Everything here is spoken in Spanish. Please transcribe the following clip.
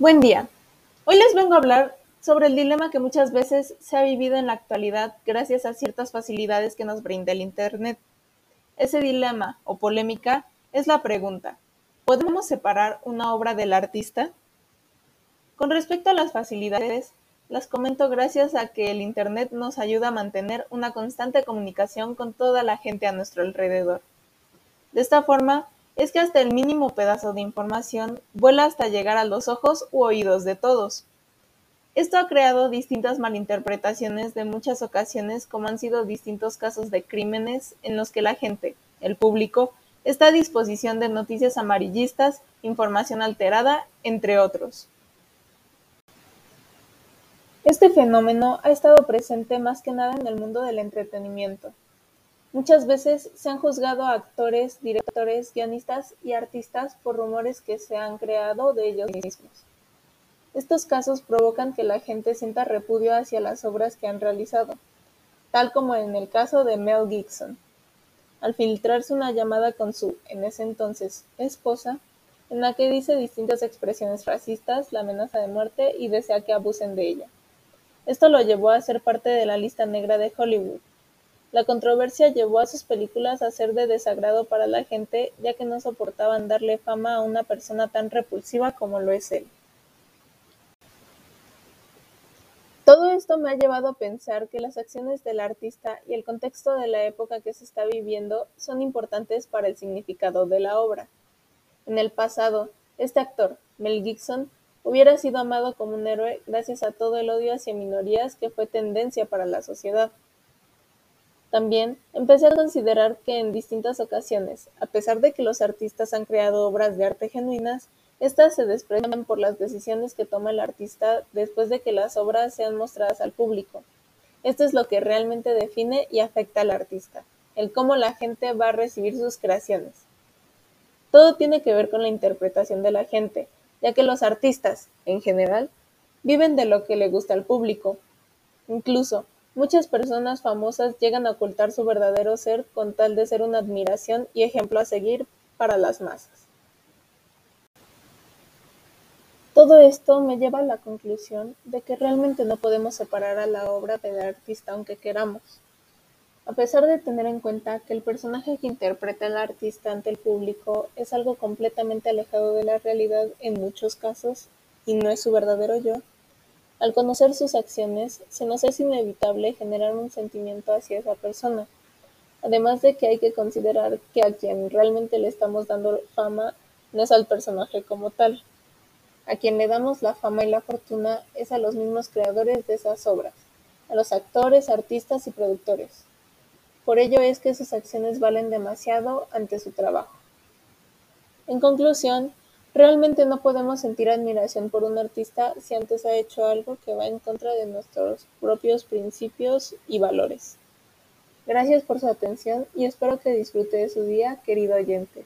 Buen día. Hoy les vengo a hablar sobre el dilema que muchas veces se ha vivido en la actualidad gracias a ciertas facilidades que nos brinda el Internet. Ese dilema o polémica es la pregunta, ¿podemos separar una obra del artista? Con respecto a las facilidades, las comento gracias a que el Internet nos ayuda a mantener una constante comunicación con toda la gente a nuestro alrededor. De esta forma, es que hasta el mínimo pedazo de información vuela hasta llegar a los ojos u oídos de todos. Esto ha creado distintas malinterpretaciones de muchas ocasiones como han sido distintos casos de crímenes en los que la gente, el público, está a disposición de noticias amarillistas, información alterada, entre otros. Este fenómeno ha estado presente más que nada en el mundo del entretenimiento. Muchas veces se han juzgado a actores, directores, guionistas y artistas por rumores que se han creado de ellos mismos. Estos casos provocan que la gente sienta repudio hacia las obras que han realizado, tal como en el caso de Mel Gibson. Al filtrarse una llamada con su, en ese entonces, esposa, en la que dice distintas expresiones racistas, la amenaza de muerte y desea que abusen de ella. Esto lo llevó a ser parte de la lista negra de Hollywood, la controversia llevó a sus películas a ser de desagrado para la gente ya que no soportaban darle fama a una persona tan repulsiva como lo es él. Todo esto me ha llevado a pensar que las acciones del artista y el contexto de la época que se está viviendo son importantes para el significado de la obra. En el pasado, este actor, Mel Gibson, hubiera sido amado como un héroe gracias a todo el odio hacia minorías que fue tendencia para la sociedad. También empecé a considerar que en distintas ocasiones, a pesar de que los artistas han creado obras de arte genuinas, estas se desprecian por las decisiones que toma el artista después de que las obras sean mostradas al público. Esto es lo que realmente define y afecta al artista, el cómo la gente va a recibir sus creaciones. Todo tiene que ver con la interpretación de la gente, ya que los artistas, en general, viven de lo que le gusta al público. Incluso, Muchas personas famosas llegan a ocultar su verdadero ser con tal de ser una admiración y ejemplo a seguir para las masas. Todo esto me lleva a la conclusión de que realmente no podemos separar a la obra del artista aunque queramos. A pesar de tener en cuenta que el personaje que interpreta el artista ante el público es algo completamente alejado de la realidad en muchos casos y no es su verdadero yo, al conocer sus acciones, se nos es inevitable generar un sentimiento hacia esa persona, además de que hay que considerar que a quien realmente le estamos dando fama no es al personaje como tal. A quien le damos la fama y la fortuna es a los mismos creadores de esas obras, a los actores, artistas y productores. Por ello es que sus acciones valen demasiado ante su trabajo. En conclusión, Realmente no podemos sentir admiración por un artista si antes ha hecho algo que va en contra de nuestros propios principios y valores. Gracias por su atención y espero que disfrute de su día, querido oyente.